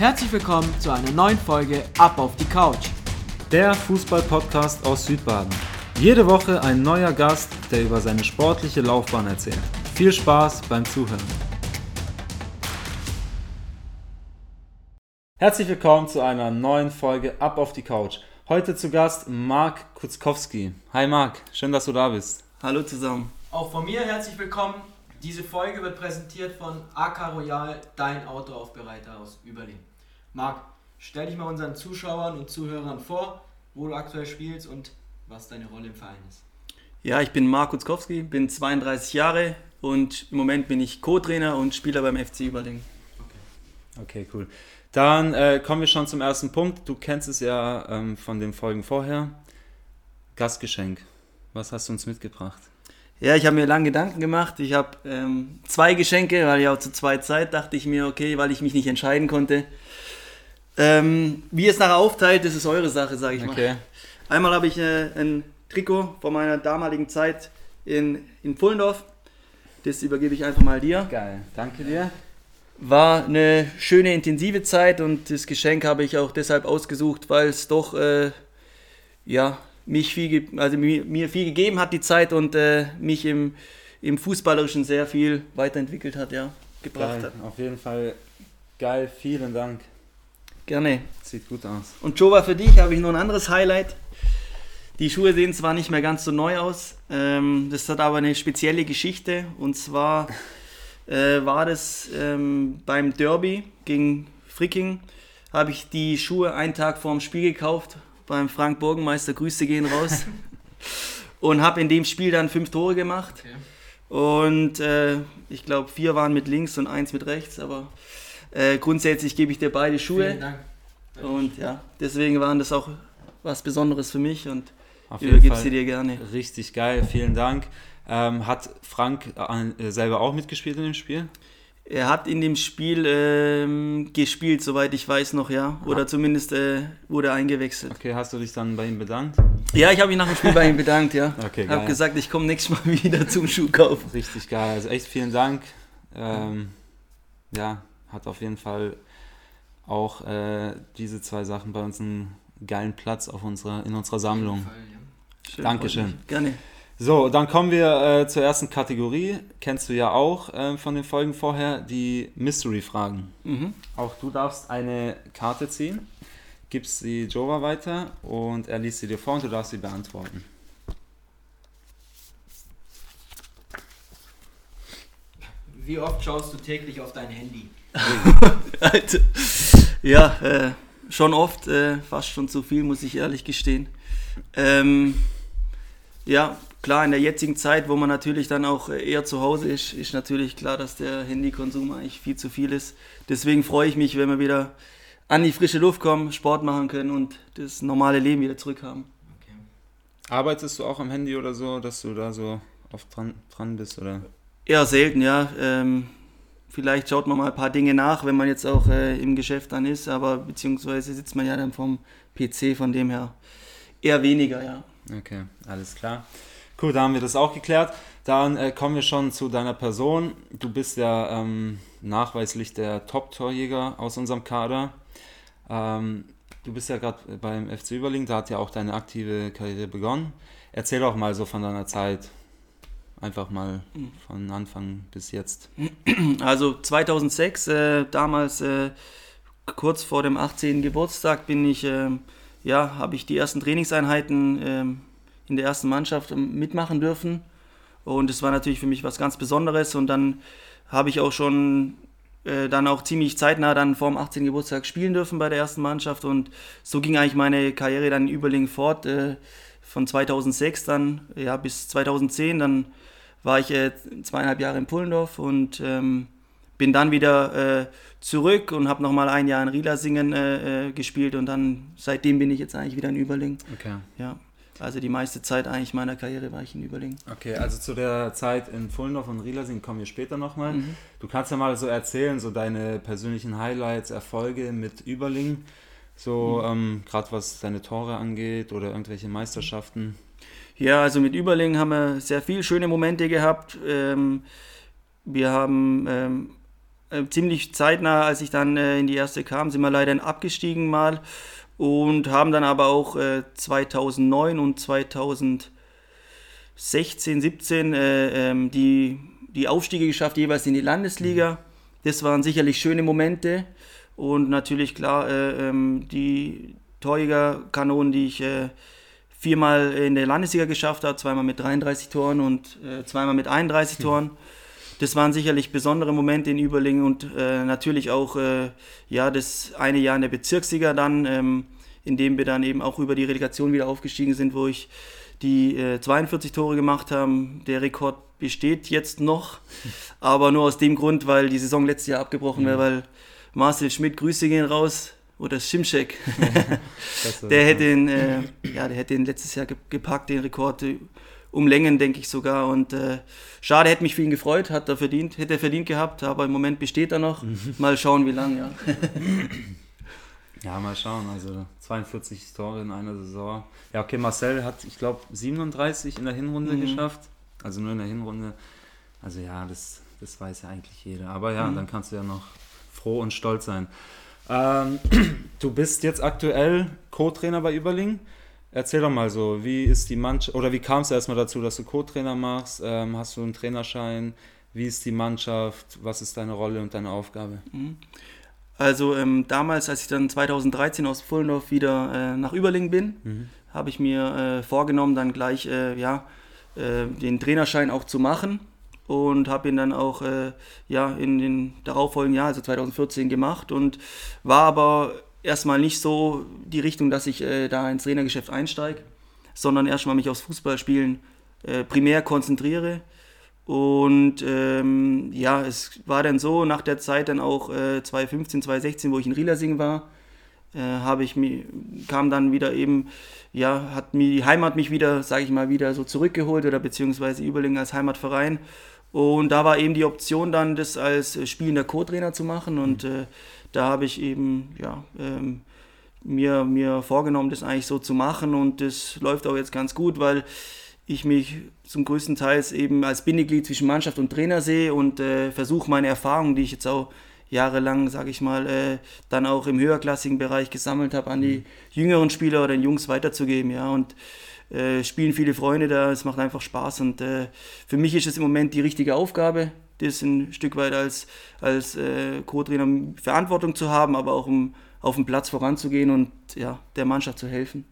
Herzlich willkommen zu einer neuen Folge Ab auf die Couch. Der Fußball-Podcast aus Südbaden. Jede Woche ein neuer Gast, der über seine sportliche Laufbahn erzählt. Viel Spaß beim Zuhören. Herzlich willkommen zu einer neuen Folge Ab auf die Couch. Heute zu Gast Marc Kutzkowski. Hi Marc, schön, dass du da bist. Hallo zusammen. Auch von mir herzlich willkommen. Diese Folge wird präsentiert von AK Royal, dein Autoaufbereiter aus Überlingen. Marc, stell dich mal unseren Zuschauern und Zuhörern vor, wo du aktuell spielst und was deine Rolle im Verein ist. Ja, ich bin Marc Kutzkowski, bin 32 Jahre und im Moment bin ich Co-Trainer und Spieler beim FC Überlingen. Okay, cool. Dann äh, kommen wir schon zum ersten Punkt. Du kennst es ja ähm, von den Folgen vorher. Gastgeschenk. Was hast du uns mitgebracht? Ja, ich habe mir lange Gedanken gemacht. Ich habe ähm, zwei Geschenke, weil ich auch zu zwei Zeit dachte ich mir, okay, weil ich mich nicht entscheiden konnte. Ähm, wie es nachher aufteilt, das ist eure Sache, sage ich Okay. mal. Einmal habe ich äh, ein Trikot von meiner damaligen Zeit in, in Pullendorf. Das übergebe ich einfach mal dir. Geil. Danke dir. War eine schöne, intensive Zeit und das Geschenk habe ich auch deshalb ausgesucht, weil es doch äh, ja, mich viel, also mir, mir viel gegeben hat, die Zeit und äh, mich im, im Fußballerischen sehr viel weiterentwickelt hat, ja, gebracht Geil. hat. Auf jeden Fall geil. Vielen Dank. Gerne. Sieht gut aus. Und Jova, für dich habe ich noch ein anderes Highlight. Die Schuhe sehen zwar nicht mehr ganz so neu aus, ähm, das hat aber eine spezielle Geschichte. Und zwar äh, war das ähm, beim Derby gegen Fricking, habe ich die Schuhe einen Tag vorm Spiel gekauft, beim Frank Burgenmeister, Grüße gehen raus. und habe in dem Spiel dann fünf Tore gemacht. Und äh, ich glaube, vier waren mit links und eins mit rechts, aber äh, grundsätzlich gebe ich dir beide Schuhe. Vielen Dank. Und ja, deswegen waren das auch was Besonderes für mich und Auf Fall sie dir gerne. richtig geil. Vielen Dank. Ähm, hat Frank äh, selber auch mitgespielt in dem Spiel? Er hat in dem Spiel ähm, gespielt, soweit ich weiß noch, ja. Oder zumindest äh, wurde er eingewechselt. Okay, hast du dich dann bei ihm bedankt? Ja, ich habe mich nach dem Spiel bei ihm bedankt, ja. Okay, habe geil. gesagt, ich komme nächstes Mal wieder zum Schuhkauf. Richtig geil. Also echt vielen Dank. Ähm, ja, hat auf jeden Fall auch äh, diese zwei Sachen bei uns einen geilen Platz auf unserer, in unserer Sammlung. Schön, Dankeschön. freut mich. Gerne. So, dann kommen wir äh, zur ersten Kategorie. Kennst du ja auch äh, von den Folgen vorher, die Mystery-Fragen. Mhm. Auch du darfst eine Karte ziehen, gibst sie Jova weiter und er liest sie dir vor und du darfst sie beantworten. Wie oft schaust du täglich auf dein Handy? Alter. Ja, äh, schon oft, äh, fast schon zu viel, muss ich ehrlich gestehen. Ähm, ja, klar, in der jetzigen Zeit, wo man natürlich dann auch äh, eher zu Hause ist, ist natürlich klar, dass der Handykonsum eigentlich viel zu viel ist. Deswegen freue ich mich, wenn wir wieder an die frische Luft kommen, Sport machen können und das normale Leben wieder zurückhaben. Okay. Arbeitest du auch am Handy oder so, dass du da so oft dran, dran bist? Oder? Eher selten, ja. Ähm, vielleicht schaut man mal ein paar Dinge nach, wenn man jetzt auch äh, im Geschäft dann ist, aber beziehungsweise sitzt man ja dann vom PC, von dem her eher weniger, ja. Okay, alles klar. Cool, da haben wir das auch geklärt. Dann äh, kommen wir schon zu deiner Person. Du bist ja ähm, nachweislich der Top-Torjäger aus unserem Kader. Ähm, du bist ja gerade beim FC Überlingen, da hat ja auch deine aktive Karriere begonnen. Erzähl doch mal so von deiner Zeit. Einfach mal von Anfang bis jetzt. Also 2006, äh, damals äh, kurz vor dem 18. Geburtstag, bin ich, ähm, ja, habe ich die ersten Trainingseinheiten ähm, in der ersten Mannschaft ähm, mitmachen dürfen. Und es war natürlich für mich was ganz Besonderes. Und dann habe ich auch schon äh, dann auch ziemlich zeitnah dann vor dem 18. Geburtstag spielen dürfen bei der ersten Mannschaft. Und so ging eigentlich meine Karriere dann in Überlingen fort. Von 2006 dann ja, bis 2010. Dann war ich äh, zweieinhalb Jahre in Pullendorf und ähm, bin dann wieder äh, zurück und habe nochmal ein Jahr in Rielasingen äh, äh, gespielt und dann seitdem bin ich jetzt eigentlich wieder in Überlingen. Okay. Ja, also die meiste Zeit eigentlich meiner Karriere war ich in Überlingen. Okay, also zu der Zeit in Fullendorf und Rielersing kommen wir später nochmal. Du kannst ja mal so erzählen, so deine persönlichen Highlights, Erfolge mit Überling. So, ähm, gerade was deine Tore angeht oder irgendwelche Meisterschaften. Ja, also mit Überlingen haben wir sehr viele schöne Momente gehabt. Ähm, wir haben ähm, äh, ziemlich zeitnah, als ich dann äh, in die erste kam, sind wir leider abgestiegen mal und haben dann aber auch äh, 2009 und 2016, 17 äh, ähm, die, die Aufstiege geschafft, jeweils in die Landesliga. Das waren sicherlich schöne Momente und natürlich klar äh, ähm, die Torjägerkanonen, die ich äh, viermal in der Landesliga geschafft habe, zweimal mit 33 Toren und äh, zweimal mit 31 mhm. Toren. Das waren sicherlich besondere Momente in Überlingen und äh, natürlich auch äh, ja, das eine Jahr in der Bezirksliga dann, ähm, in dem wir dann eben auch über die Relegation wieder aufgestiegen sind, wo ich die äh, 42 Tore gemacht habe. Der Rekord besteht jetzt noch, aber nur aus dem Grund, weil die Saison letztes Jahr abgebrochen mhm. wäre, weil Marcel Schmidt, Grüße gehen raus, oder Schimschek, der, hätte ihn, äh, ja, der hätte ihn letztes Jahr gepackt, den Rekord äh, um Längen, denke ich sogar. Und äh, schade, hätte mich für ihn gefreut, hat er verdient, hätte er verdient gehabt, aber im Moment besteht er noch. Mal schauen, wie lange, ja. ja, mal schauen. Also 42 Tore in einer Saison. Ja, okay, Marcel hat, ich glaube, 37 in der Hinrunde mhm. geschafft. Also nur in der Hinrunde. Also ja, das, das weiß ja eigentlich jeder. Aber ja, mhm. dann kannst du ja noch froh und stolz sein. Ähm, du bist jetzt aktuell Co-Trainer bei Überling. Erzähl doch mal so, wie ist die Mannschaft, oder wie kam es erstmal dazu, dass du Co-Trainer machst? Ähm, hast du einen Trainerschein? Wie ist die Mannschaft? Was ist deine Rolle und deine Aufgabe? Mhm. Also ähm, damals, als ich dann 2013 aus Pullendorf wieder äh, nach Überling bin, mhm. habe ich mir äh, vorgenommen, dann gleich äh, ja, äh, den Trainerschein auch zu machen und habe ihn dann auch äh, ja, in den darauffolgenden Jahr, also 2014, gemacht und war aber erstmal nicht so die Richtung, dass ich äh, da ins Trainergeschäft einsteige, sondern erstmal mich aufs Fußballspielen äh, primär konzentriere. Und ähm, ja, es war dann so, nach der Zeit dann auch äh, 2015, 2016, wo ich in Rielersing war, äh, habe ich mir, kam dann wieder eben, ja, hat mir die Heimat mich wieder, sage ich mal, wieder so zurückgeholt oder beziehungsweise Überlingen als Heimatverein. Und da war eben die Option dann, das als äh, spielender Co-Trainer zu machen. Und mhm. äh, da habe ich eben ja, ähm, mir, mir vorgenommen, das eigentlich so zu machen. Und das läuft auch jetzt ganz gut, weil ich mich zum größten Teil eben als Bindeglied zwischen Mannschaft und Trainer sehe und äh, versuche meine Erfahrungen, die ich jetzt auch jahrelang, sage ich mal, äh, dann auch im höherklassigen Bereich gesammelt habe, an die mhm. jüngeren Spieler oder den Jungs weiterzugeben. Ja. Und äh, spielen viele Freunde da, es macht einfach Spaß und äh, für mich ist es im Moment die richtige Aufgabe, das ein Stück weit als, als äh, Co-Trainer Verantwortung zu haben, aber auch um auf dem Platz voranzugehen und ja, der Mannschaft zu helfen.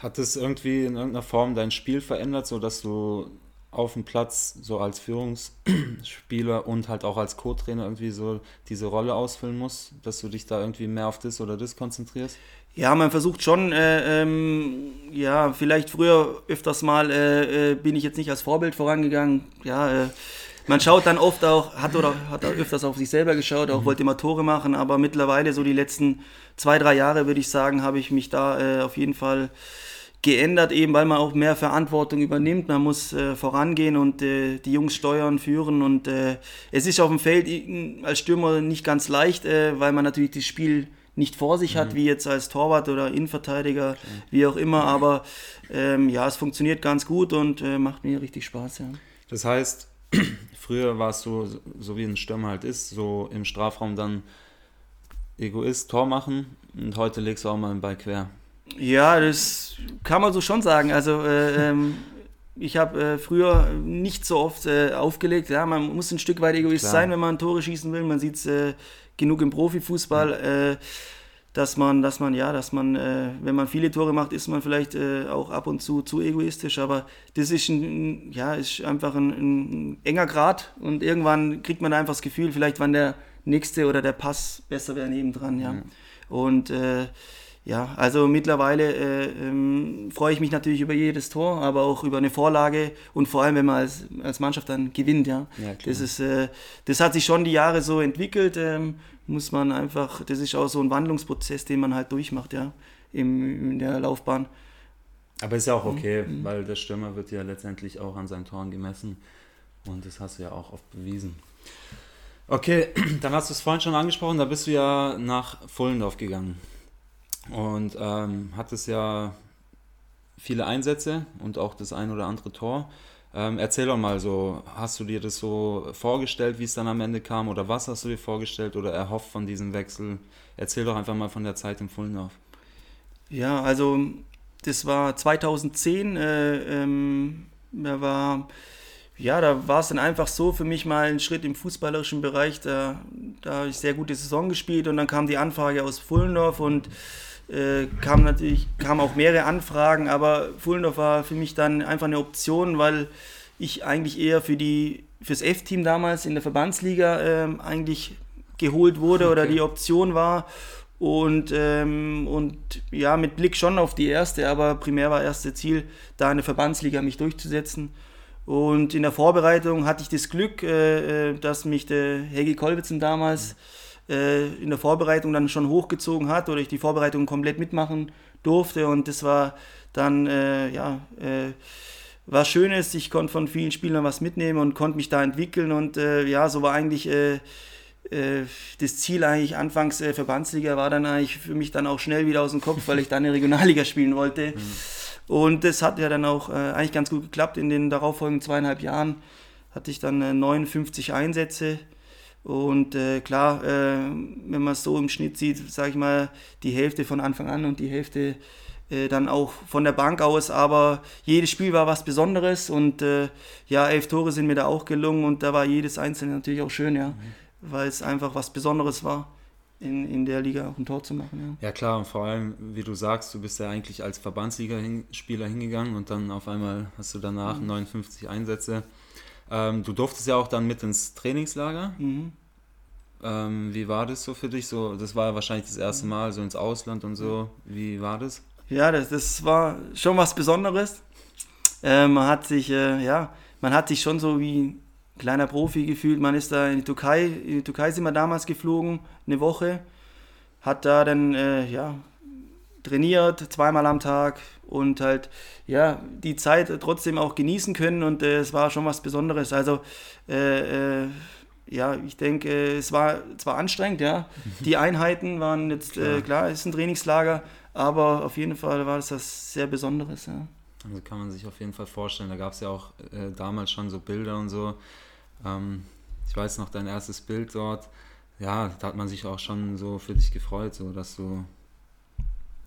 Hat es irgendwie in irgendeiner Form dein Spiel verändert, sodass du auf dem Platz so als Führungsspieler und halt auch als Co-Trainer irgendwie so diese Rolle ausfüllen musst, dass du dich da irgendwie mehr auf das oder das konzentrierst? Ja, man versucht schon, äh, ähm, ja, vielleicht früher öfters mal äh, äh, bin ich jetzt nicht als Vorbild vorangegangen. Ja, äh, man schaut dann oft auch, hat oder hat öfters auf sich selber geschaut, auch mhm. wollte immer Tore machen, aber mittlerweile so die letzten zwei, drei Jahre würde ich sagen, habe ich mich da äh, auf jeden Fall geändert, eben weil man auch mehr Verantwortung übernimmt. Man muss äh, vorangehen und äh, die Jungs steuern, führen. Und äh, es ist auf dem Feld als Stürmer nicht ganz leicht, äh, weil man natürlich das Spiel nicht vor sich hat, mhm. wie jetzt als Torwart oder Innenverteidiger, okay. wie auch immer. Aber ähm, ja, es funktioniert ganz gut und äh, macht mir richtig Spaß. Ja. Das heißt, früher warst du, so wie ein Stürmer halt ist, so im Strafraum dann Egoist, Tor machen und heute legst du auch mal einen Ball quer. Ja, das kann man so schon sagen. Also äh, ähm, ich habe äh, früher nicht so oft äh, aufgelegt. Ja, man muss ein Stück weit Egoist Klar. sein, wenn man Tore schießen will. Man sieht es äh, genug im Profifußball, äh, dass man, dass man, ja, dass man, äh, wenn man viele Tore macht, ist man vielleicht äh, auch ab und zu zu egoistisch, aber das ist, ein, ja, ist einfach ein, ein enger Grad und irgendwann kriegt man einfach das Gefühl, vielleicht wann der nächste oder der Pass besser wäre nebendran, ja. Mhm. Und äh, ja, also mittlerweile äh, ähm, freue ich mich natürlich über jedes Tor, aber auch über eine Vorlage und vor allem, wenn man als, als Mannschaft dann gewinnt. Ja, ja das, ist, äh, das hat sich schon die Jahre so entwickelt, ähm, muss man einfach, das ist auch so ein Wandlungsprozess, den man halt durchmacht, ja, im, in der Laufbahn. Aber ist ja auch okay, mhm. weil der Stürmer wird ja letztendlich auch an seinen Toren gemessen und das hast du ja auch oft bewiesen. Okay, dann hast du es vorhin schon angesprochen, da bist du ja nach Vollendorf gegangen und ähm, es ja viele Einsätze und auch das ein oder andere Tor. Ähm, erzähl doch mal so, hast du dir das so vorgestellt, wie es dann am Ende kam oder was hast du dir vorgestellt oder erhofft von diesem Wechsel? Erzähl doch einfach mal von der Zeit im Fullendorf. Ja, also das war 2010, äh, ähm, da war ja, da war es dann einfach so für mich mal ein Schritt im fußballerischen Bereich. Da, da habe ich sehr gute Saison gespielt und dann kam die Anfrage aus Fullendorf und äh, kam natürlich kamen auch mehrere Anfragen, aber Fullendorf war für mich dann einfach eine Option, weil ich eigentlich eher für die fürs F-Team damals in der Verbandsliga äh, eigentlich geholt wurde okay. oder die Option war und, ähm, und ja, mit Blick schon auf die erste, aber primär war erste Ziel, da in der Verbandsliga mich durchzusetzen. Und in der Vorbereitung hatte ich das Glück, äh, äh dass mich der Hegi Kolbitzen damals mhm äh, in der Vorbereitung dann schon hochgezogen hat oder ich die Vorbereitung komplett mitmachen durfte und das war dann, äh, ja, äh, was Schönes. Ich konnte von vielen Spielern was mitnehmen und konnte mich da entwickeln und äh, ja, so war eigentlich äh, äh, das Ziel eigentlich anfangs äh, Verbandsliga war dann eigentlich für mich dann auch schnell wieder aus dem Kopf, weil ich dann in der Regionalliga spielen wollte. Mhm. Und das hat ja dann auch eigentlich ganz gut geklappt. In den darauffolgenden zweieinhalb Jahren hatte ich dann 59 Einsätze und äh, klar, äh, wenn man es so im Schnitt sieht, sage ich mal, die Hälfte von Anfang an und die Hälfte äh, dann auch von der Bank aus. Aber jedes Spiel war was Besonderes und äh, ja, elf Tore sind mir da auch gelungen und da war jedes einzelne natürlich auch schön, ja, mhm. weil es einfach was Besonderes war. In, in der Liga auch ein Tor zu machen. Ja. ja klar, und vor allem, wie du sagst, du bist ja eigentlich als Verbandsliga-Spieler hingegangen und dann auf einmal hast du danach mhm. 59 Einsätze. Ähm, du durftest ja auch dann mit ins Trainingslager. Mhm. Ähm, wie war das so für dich? So, das war wahrscheinlich das erste Mal so ins Ausland und so. Wie war das? Ja, das, das war schon was Besonderes. Äh, man hat sich, äh, ja, man hat sich schon so wie ein kleiner Profi gefühlt. Man ist da in die Türkei, in die Türkei sind wir damals geflogen, eine Woche, hat da dann, äh, ja, trainiert, zweimal am Tag und halt, ja, die Zeit trotzdem auch genießen können und äh, es war schon was Besonderes. Also, äh, äh, ja, ich denke, es war zwar anstrengend, ja. Die Einheiten waren jetzt, klar, äh, klar ist ein Trainingslager, aber auf jeden Fall war es das sehr Besonderes, ja. Also kann man sich auf jeden Fall vorstellen. Da gab es ja auch äh, damals schon so Bilder und so. Ähm, ich weiß noch, dein erstes Bild dort, ja, da hat man sich auch schon so für dich gefreut, so dass du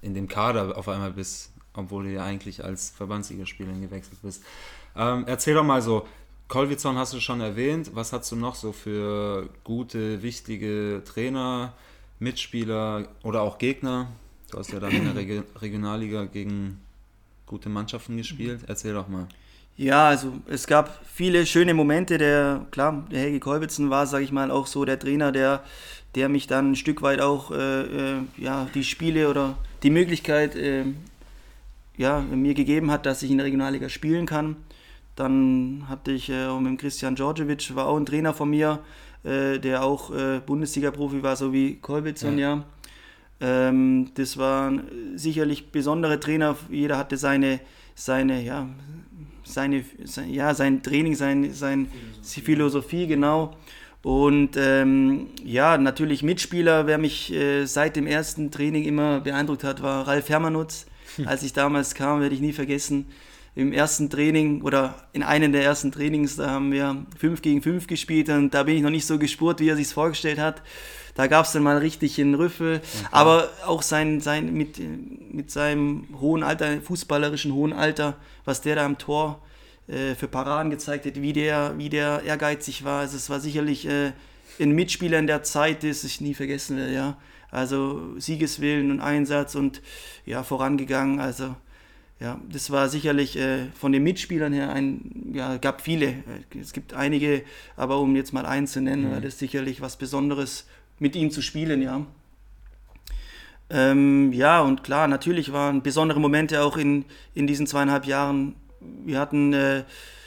in dem Kader auf einmal bist, obwohl du ja eigentlich als Verbandsligaspieler gewechselt bist. Ähm, erzähl doch mal so, Kolwitson hast du schon erwähnt. Was hast du noch so für gute, wichtige Trainer, Mitspieler oder auch Gegner? Du hast ja dann in der Reg Regionalliga gegen gute Mannschaften gespielt. Erzähl doch mal. Ja, also es gab viele schöne Momente. Der, klar, der Helge Kolbitzen war, sage ich mal, auch so der Trainer, der, der mich dann ein Stück weit auch äh, äh, ja, die Spiele oder die Möglichkeit äh, ja, mir gegeben hat, dass ich in der Regionalliga spielen kann. Dann hatte ich äh, mit Christian Djordjevic, war auch ein Trainer von mir, äh, der auch äh, Bundesliga-Profi war, so wie Kolbitzon, ja. ja. Ähm, das waren sicherlich besondere Trainer. Jeder hatte seine, seine, ja, seine, sein, ja, sein Training, sein, sein Philosophie. Philosophie, genau. Und ähm, ja, natürlich Mitspieler, wer mich äh, seit dem ersten Training immer beeindruckt hat, war Ralf Hermanutz. Als ich damals kam, werde ich nie vergessen im ersten Training oder in einem der ersten Trainings, da haben wir 5 gegen 5 gespielt und da bin ich noch nicht so gespurt, wie er sich vorgestellt hat. Da gab es dann mal richtig einen Rüffel. Okay. Aber auch sein, sein, mit, mit seinem hohen Alter, fußballerischen hohen Alter, was der da am Tor äh, für Paraden gezeigt hat, wie der, wie der ehrgeizig war. Also es war sicherlich äh, ein Mitspieler in der Zeit, das ich nie vergessen werde, ja. Also Siegeswillen und Einsatz und ja, vorangegangen. Also ja, das war sicherlich äh, von den Mitspielern her ein, ja, gab viele. Es gibt einige, aber um jetzt mal einen zu nennen, mhm. war das sicherlich was Besonderes, mit ihm zu spielen, ja. Ähm, ja, und klar, natürlich waren besondere Momente auch in, in diesen zweieinhalb Jahren. Wir hatten äh,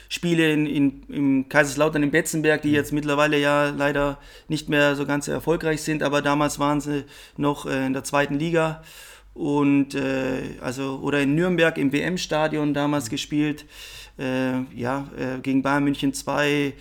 Spiele in, in, im Kaiserslautern, in Betzenberg, die jetzt mittlerweile ja leider nicht mehr so ganz erfolgreich sind, aber damals waren sie noch äh, in der zweiten Liga. Und äh, also oder in Nürnberg im WM-Stadion damals gespielt, äh, ja äh, gegen Bayern München 2,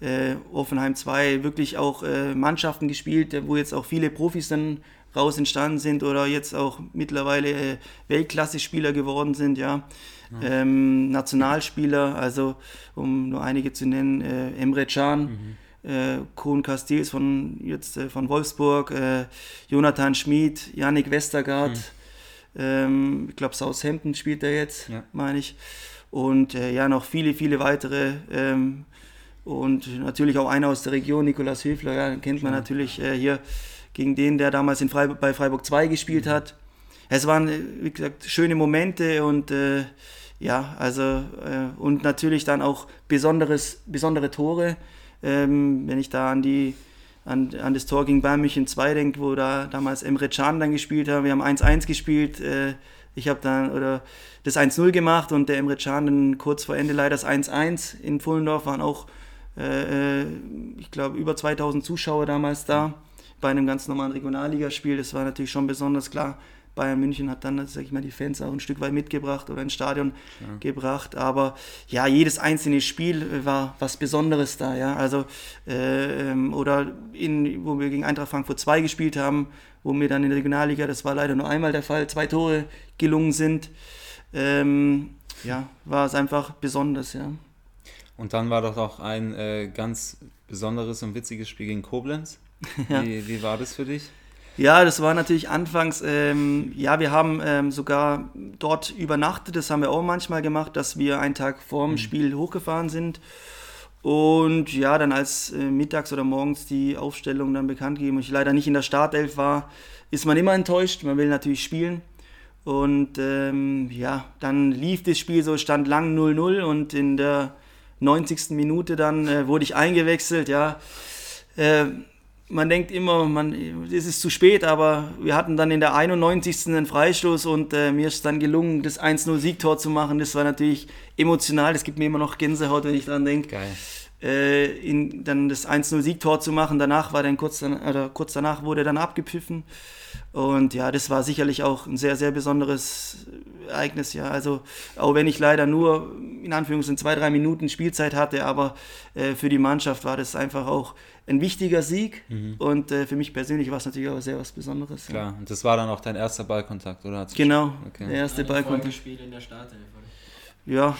äh, Offenheim 2, wirklich auch Mannschaften gespielt, wo jetzt auch viele Profis dann raus entstanden sind oder jetzt auch mittlerweile äh, Weltklasse-Spieler geworden sind, ja. ja. Ähm, Nationalspieler, also um nur einige zu nennen, äh, Emre Can, mhm. äh, Kuhn Castells von, jetzt, äh, von Wolfsburg, äh, Jonathan Schmid, Yannick Westergaard, mhm. ähm, ich glaube Southampton spielt er jetzt, ja. meine ich. Und äh, ja, noch viele, viele weitere ähm, und natürlich auch einer aus der Region, Nikolaus Höfler, ja, den kennt man natürlich hier gegen den, der damals in Freiburg, bei Freiburg 2 gespielt mhm. hat. Es waren, äh, wie gesagt, schöne Momente und äh, ja, also äh, und natürlich dann auch besonderes, besondere Tore. Ähm, wenn ich da an die an, an das Tor gegen Bayern München 2 denke, wo da damals Emre Can dann gespielt hat. Wir haben 1-1 gespielt. Äh, ich habe dann oder das 1-0 gemacht und der Emre Can dann kurz vor Ende leider das 1-1 in Pfullendorf waren auch äh, äh, ich glaube, über 2000 Zuschauer damals da bei einem ganz normalen Regionalligaspiel. Das war natürlich schon besonders klar. Bayern München hat dann, sag ich mal, die Fans auch ein Stück weit mitgebracht oder ins Stadion ja. gebracht. Aber ja, jedes einzelne Spiel war was Besonderes da. Ja, also äh, ähm, oder in, wo wir gegen Eintracht Frankfurt 2 gespielt haben, wo mir dann in der Regionalliga, das war leider nur einmal der Fall, zwei Tore gelungen sind. Ähm, ja, war es einfach besonders. Ja. Und dann war doch auch ein äh, ganz besonderes und witziges Spiel gegen Koblenz. Ja. wie, wie war das für dich? Ja, das war natürlich anfangs, ähm, ja, wir haben ähm, sogar dort übernachtet, das haben wir auch manchmal gemacht, dass wir einen Tag vor dem mhm. Spiel hochgefahren sind. Und ja, dann als äh, mittags oder morgens die Aufstellung dann bekannt gegeben und ich leider nicht in der Startelf war, ist man immer enttäuscht. Man will natürlich spielen. Und ähm, ja, dann lief das Spiel so, stand lang 0-0 und in der 90. Minute dann äh, wurde ich eingewechselt, ja. Äh, man denkt immer, man, es ist zu spät, aber wir hatten dann in der 91. einen Freistoß und äh, mir ist dann gelungen, das 1-0-Siegtor zu machen. Das war natürlich emotional, das gibt mir immer noch Gänsehaut, wenn ich daran denke. Äh, in, dann das 1-0-Siegtor zu machen. Danach war dann kurz, oder kurz danach wurde dann abgepfiffen. Und ja, das war sicherlich auch ein sehr, sehr besonderes Ereignis. Ja, also auch wenn ich leider nur in Anführungszeichen zwei, drei Minuten Spielzeit hatte, aber äh, für die Mannschaft war das einfach auch ein wichtiger Sieg. Mhm. Und äh, für mich persönlich war es natürlich auch sehr was Besonderes. Klar, ja. und das war dann auch dein erster Ballkontakt, oder? Genau, okay. der erste Ballkontakt. Spiel in der Startelf, Ja.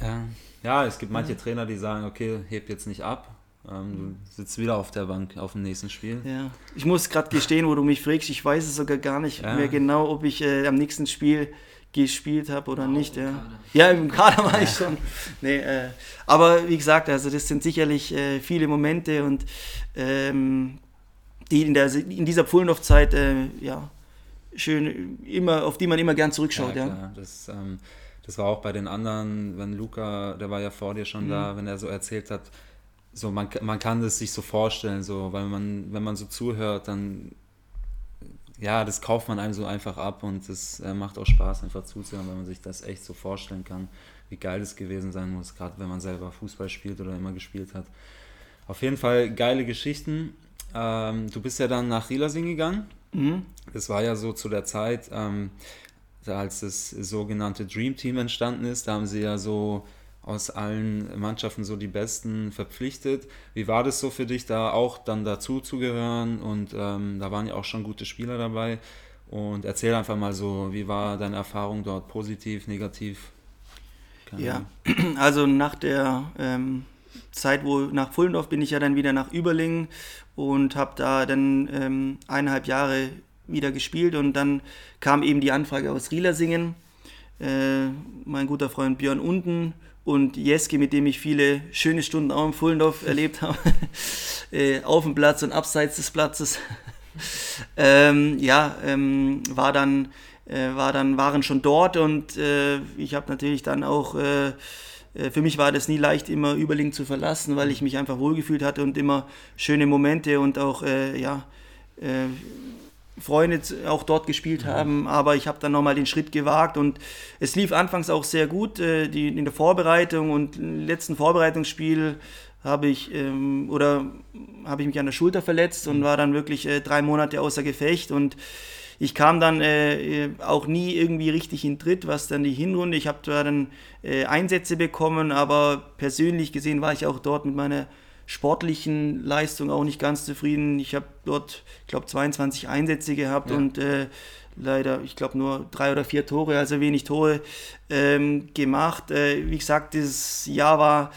ja. Ja, es gibt manche Trainer, die sagen, okay, hebt jetzt nicht ab. Ähm, du sitzt wieder auf der Bank auf dem nächsten Spiel. Ja, ich muss gerade gestehen, wo du mich fragst, ich weiß es sogar gar nicht ja. mehr genau, ob ich äh, am nächsten Spiel gespielt habe oder wow, nicht. Ja. ja, im Kader war ich schon. Nee, äh, aber wie gesagt, also das sind sicherlich äh, viele Momente und ähm, die in, der, in dieser Pfullendorf-Zeit äh, ja, schön immer, auf die man immer gern zurückschaut. Ja, ja. Das, ähm, das war auch bei den anderen, wenn Luca, der war ja vor dir schon mhm. da, wenn er so erzählt hat, so man, man kann es sich so vorstellen, so, weil man, wenn man so zuhört, dann ja, das kauft man einem so einfach ab und es äh, macht auch Spaß, einfach zuzuhören, wenn man sich das echt so vorstellen kann, wie geil es gewesen sein muss, gerade wenn man selber Fußball spielt oder immer gespielt hat. Auf jeden Fall geile Geschichten. Ähm, du bist ja dann nach Rielersing gegangen. Mhm. Das war ja so zu der Zeit, ähm, als das sogenannte Dream Team entstanden ist. Da haben sie ja so aus allen Mannschaften so die Besten verpflichtet. Wie war das so für dich, da auch dann dazu zu gehören? Und ähm, da waren ja auch schon gute Spieler dabei. Und erzähl einfach mal so, wie war deine Erfahrung dort? Positiv, negativ? Keine ja, also nach der ähm, Zeit, wo nach Pullendorf bin ich ja dann wieder nach Überlingen und habe da dann ähm, eineinhalb Jahre wieder gespielt und dann kam eben die Anfrage aus Rielersingen. Äh, mein guter Freund Björn Unten und Jeski, mit dem ich viele schöne Stunden auch im Fullendorf erlebt habe, äh, auf dem Platz und abseits des Platzes, ähm, ja, ähm, war dann, äh, war dann, waren schon dort und äh, ich habe natürlich dann auch, äh, äh, für mich war das nie leicht, immer Überling zu verlassen, weil ich mich einfach wohlgefühlt hatte und immer schöne Momente und auch, äh, ja, Freunde auch dort gespielt haben, aber ich habe dann nochmal den Schritt gewagt und es lief anfangs auch sehr gut äh, die, in der Vorbereitung und im letzten Vorbereitungsspiel habe ich ähm, oder habe ich mich an der Schulter verletzt und war dann wirklich äh, drei Monate außer Gefecht und ich kam dann äh, auch nie irgendwie richtig in Tritt, was dann die Hinrunde. Ich habe da dann äh, Einsätze bekommen, aber persönlich gesehen war ich auch dort mit meiner sportlichen Leistung auch nicht ganz zufrieden. Ich habe dort, ich glaube, 22 Einsätze gehabt ja. und äh, leider, ich glaube, nur drei oder vier Tore, also wenig Tore ähm, gemacht. Äh, wie gesagt, dieses Jahr war,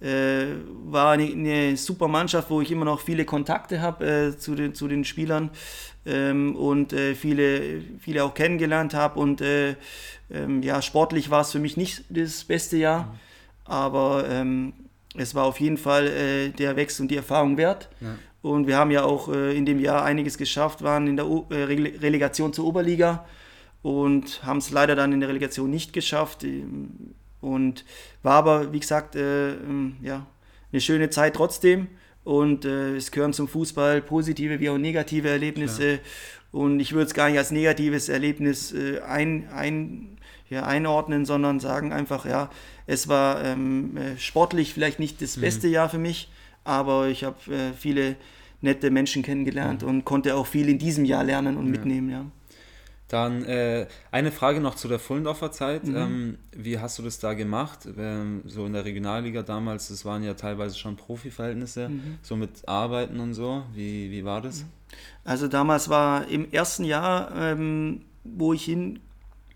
äh, war eine, eine, super Mannschaft, wo ich immer noch viele Kontakte habe äh, zu, den, zu den Spielern ähm, und äh, viele, viele auch kennengelernt habe. Und äh, ähm, ja, sportlich war es für mich nicht das beste Jahr, mhm. aber ähm, es war auf jeden Fall äh, der Wechsel und die Erfahrung wert. Ja. Und wir haben ja auch äh, in dem Jahr einiges geschafft, waren in der o äh, Relegation zur Oberliga und haben es leider dann in der Relegation nicht geschafft. Ähm, und war aber, wie gesagt, äh, ähm, ja, eine schöne Zeit trotzdem. Und äh, es gehören zum Fußball positive wie auch negative Erlebnisse. Klar. Und ich würde es gar nicht als negatives Erlebnis äh, ein, ein, ja, einordnen, sondern sagen einfach, ja, es war ähm, äh, sportlich vielleicht nicht das mhm. beste mhm. Jahr für mich, aber ich habe äh, viele nette Menschen kennengelernt mhm. und konnte auch viel in diesem Jahr lernen und ja. mitnehmen, ja. Dann äh, eine Frage noch zu der Fullendorfer Zeit. Mhm. Ähm, wie hast du das da gemacht? Ähm, so in der Regionalliga damals, das waren ja teilweise schon Profiverhältnisse, mhm. so mit Arbeiten und so. Wie, wie war das? Also damals war im ersten Jahr, ähm, wo ich hin,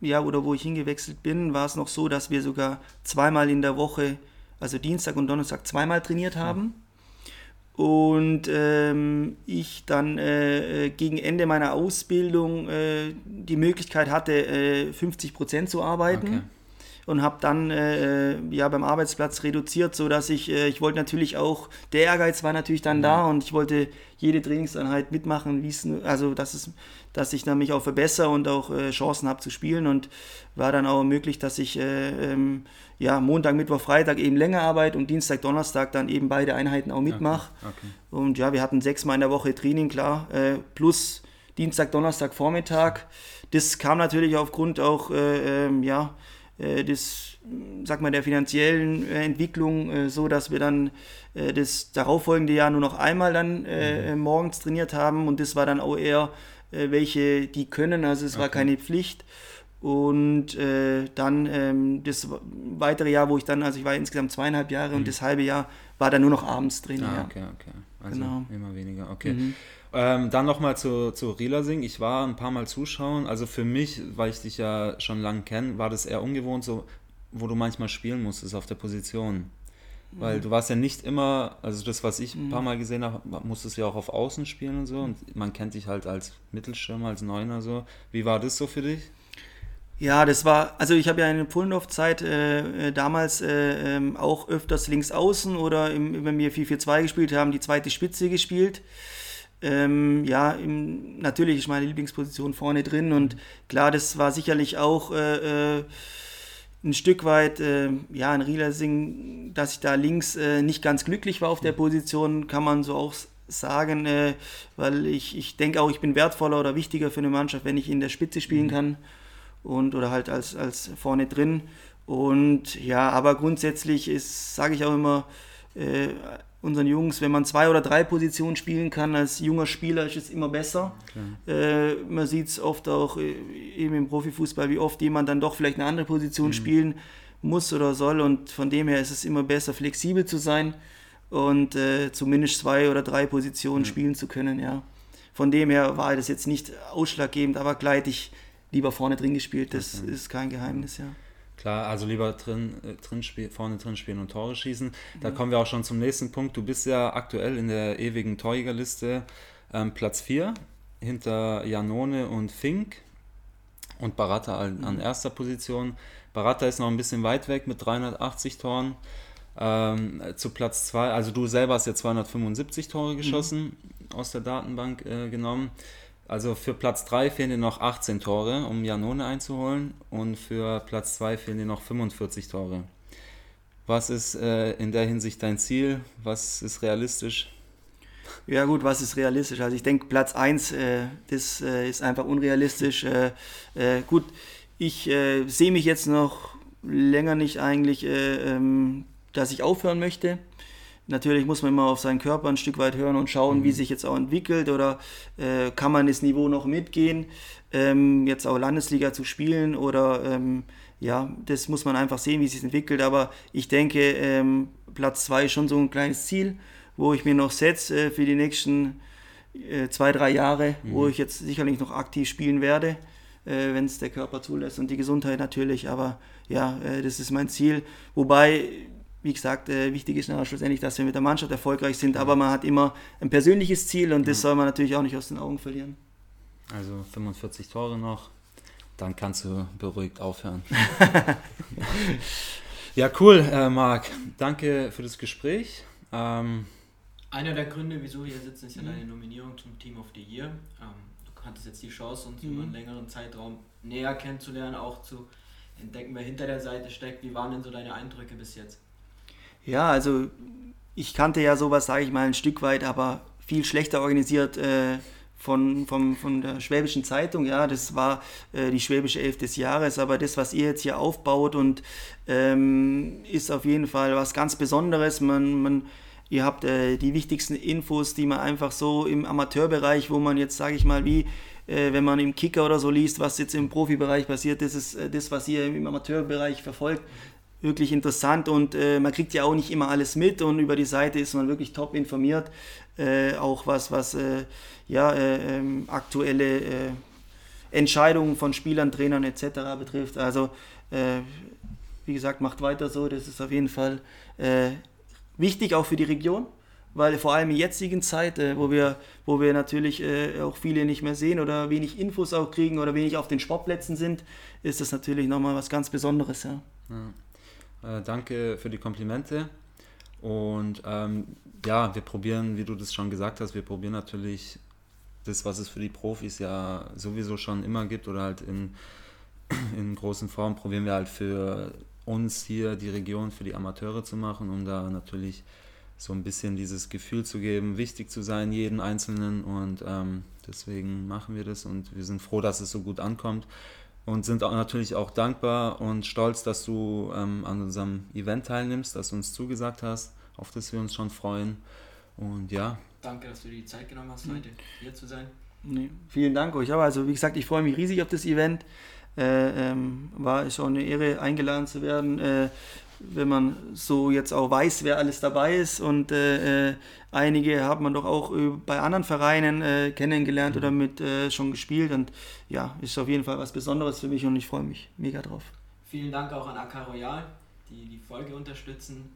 ja, oder wo ich hingewechselt bin, war es noch so, dass wir sogar zweimal in der Woche, also Dienstag und Donnerstag, zweimal trainiert haben. Und ähm, ich dann äh, äh, gegen Ende meiner Ausbildung äh, die Möglichkeit hatte, äh, 50 Prozent zu arbeiten. Okay. Und habe dann äh, äh, ja beim Arbeitsplatz reduziert, so dass ich ich wollte natürlich auch der Ehrgeiz war natürlich dann da und ich wollte jede Trainingseinheit mitmachen, also dass es dass ich dann mich auch verbessere und auch Chancen habe zu spielen und war dann auch möglich, dass ich ähm, ja, Montag, Mittwoch, Freitag eben länger arbeite und Dienstag, Donnerstag dann eben beide Einheiten auch mitmache. Okay, okay. Und ja, wir hatten sechsmal in der Woche Training, klar, äh, plus Dienstag, Donnerstag, Vormittag. Das kam natürlich aufgrund auch, äh, äh, ja, äh, des, sag mal, der finanziellen äh, Entwicklung äh, so, dass wir dann das darauffolgende Jahr nur noch einmal dann mhm. morgens trainiert haben und das war dann auch eher welche, die können, also es okay. war keine Pflicht. Und äh, dann ähm, das weitere Jahr, wo ich dann, also ich war insgesamt zweieinhalb Jahre mhm. und das halbe Jahr war dann nur noch abends drin. Ah, okay, okay. Also genau. immer weniger, okay. Mhm. Ähm, dann nochmal zu, zu Rielersing. Ich war ein paar Mal zuschauen. Also für mich, weil ich dich ja schon lange kenne, war das eher ungewohnt, so, wo du manchmal spielen musstest auf der Position. Weil mhm. du warst ja nicht immer, also das, was ich ein paar mhm. Mal gesehen habe, musstest du ja auch auf Außen spielen und so. Und man kennt dich halt als Mittelstürmer, als Neuner so. Wie war das so für dich? Ja, das war, also ich habe ja in der Pullendorf-Zeit äh, äh, damals äh, ähm, auch öfters links außen oder im, wenn wir 4-4-2 gespielt haben, die zweite Spitze gespielt. Ähm, ja, im, natürlich ist meine Lieblingsposition vorne drin und klar, das war sicherlich auch äh, äh ein Stück weit, äh, ja, ein Rielersing, dass ich da links nicht ganz glücklich war auf der Position, kann man so auch sagen, weil ich, ich denke auch, ich bin wertvoller oder wichtiger für eine Mannschaft, wenn ich in der Spitze spielen mhm. kann und oder halt als, als vorne drin. Und ja, aber grundsätzlich ist, sage ich auch immer, äh, unseren Jungs, wenn man zwei oder drei Positionen spielen kann als junger Spieler, ist es immer besser. Äh, man sieht es oft auch äh, eben im Profifußball, wie oft jemand dann doch vielleicht eine andere Position mhm. spielen muss oder soll. Und von dem her ist es immer besser, flexibel zu sein und äh, zumindest zwei oder drei Positionen mhm. spielen zu können. Ja. Von dem her war das jetzt nicht ausschlaggebend, aber gleich ich lieber vorne drin gespielt, das okay. ist kein Geheimnis, ja. Klar, also lieber drin, äh, drin spiel, vorne drin spielen und Tore schießen. Da mhm. kommen wir auch schon zum nächsten Punkt. Du bist ja aktuell in der ewigen Torjägerliste ähm, Platz 4 hinter Janone und Fink und Baratta an, mhm. an, erster Position. Baratta ist noch ein bisschen weit weg mit 380 Toren. Ähm, zu Platz 2, also du selber hast ja 275 Tore mhm. geschossen, mhm. aus der Datenbank äh, genommen. Also für Platz 3 fehlen dir noch 18 Tore, um Janone einzuholen. Und für Platz 2 fehlen dir noch 45 Tore. Was ist äh, in der Hinsicht dein Ziel? Was ist realistisch? Ja gut, was ist realistisch? Also ich denke, Platz 1, äh, das äh, ist einfach unrealistisch. Äh, äh, gut, ich äh, sehe mich jetzt noch länger nicht eigentlich, ähm, dass ich aufhören möchte. Natürlich muss man immer auf seinen Körper ein Stück weit hören und schauen, mhm. wie sich jetzt auch entwickelt oder äh, kann man das Niveau noch mitgehen, ähm, jetzt auch Landesliga zu spielen oder ähm, ja, das muss man einfach sehen, wie es sich entwickelt. Aber ich denke, ähm, Platz 2 ist schon so ein kleines Ziel wo ich mir noch setze äh, für die nächsten äh, zwei, drei Jahre, mhm. wo ich jetzt sicherlich noch aktiv spielen werde, äh, wenn es der Körper zulässt und die Gesundheit natürlich. Aber ja, äh, das ist mein Ziel. Wobei, wie gesagt, äh, wichtig ist schlussendlich, dass wir mit der Mannschaft erfolgreich sind. Aber man hat immer ein persönliches Ziel und das soll man natürlich auch nicht aus den Augen verlieren. Also 45 Tore noch, dann kannst du beruhigt aufhören. ja, cool, äh, Marc. Danke für das Gespräch. Ähm, Einer der Gründe, wieso wir hier sitzen, ist ja mhm. deine Nominierung zum Team of the Year. Ähm, du hattest jetzt die Chance, uns mhm. über einen längeren Zeitraum näher kennenzulernen, auch zu entdecken, wer hinter der Seite steckt. Wie waren denn so deine Eindrücke bis jetzt? Ja, also ich kannte ja sowas, sage ich mal, ein Stück weit, aber viel schlechter organisiert äh, von, von, von der Schwäbischen Zeitung. Ja, das war äh, die Schwäbische Elf des Jahres, aber das, was ihr jetzt hier aufbaut und ähm, ist auf jeden Fall was ganz Besonderes. Man, man, ihr habt äh, die wichtigsten Infos, die man einfach so im Amateurbereich, wo man jetzt, sage ich mal, wie äh, wenn man im Kicker oder so liest, was jetzt im Profibereich passiert, das ist äh, das, was ihr im Amateurbereich verfolgt, wirklich interessant und äh, man kriegt ja auch nicht immer alles mit und über die Seite ist man wirklich top informiert, äh, auch was, was äh, ja, äh, ähm, aktuelle Entscheidungen von Spielern, Trainern etc. betrifft. Also wie gesagt, macht weiter so, das ist auf jeden Fall wichtig auch für die Region weil vor allem in jetzigen Zeit, äh, wo, wir, wo wir natürlich äh, auch viele nicht mehr sehen oder wenig Infos auch kriegen oder wenig auf den Sportplätzen sind, ist das natürlich nochmal was ganz Besonderes. Ja. ja. Äh, danke für die Komplimente. Und ähm, ja, wir probieren, wie du das schon gesagt hast, wir probieren natürlich das, was es für die Profis ja sowieso schon immer gibt oder halt in, in großen Formen, probieren wir halt für uns hier die Region für die Amateure zu machen, um da natürlich so ein bisschen dieses Gefühl zu geben, wichtig zu sein, jeden Einzelnen. Und ähm, deswegen machen wir das und wir sind froh, dass es so gut ankommt und sind auch natürlich auch dankbar und stolz, dass du ähm, an unserem Event teilnimmst, dass du uns zugesagt hast, auf das wir uns schon freuen. Und ja. Danke, dass du dir die Zeit genommen hast, heute hier zu sein. Nee, vielen Dank euch. Aber also wie gesagt, ich freue mich riesig auf das Event. Äh, ähm, war es auch eine Ehre, eingeladen zu werden. Äh, wenn man so jetzt auch weiß, wer alles dabei ist. Und äh, äh einige hat man doch auch bei anderen Vereinen äh, kennengelernt mhm. oder mit äh, schon gespielt. Und ja, ist auf jeden Fall was Besonderes für mich und ich freue mich mega drauf. Vielen Dank auch an AK Royal, die die Folge unterstützen.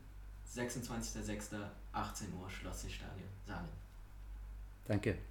26.06. 18 Uhr, Schloss Stadion. Saale. Danke.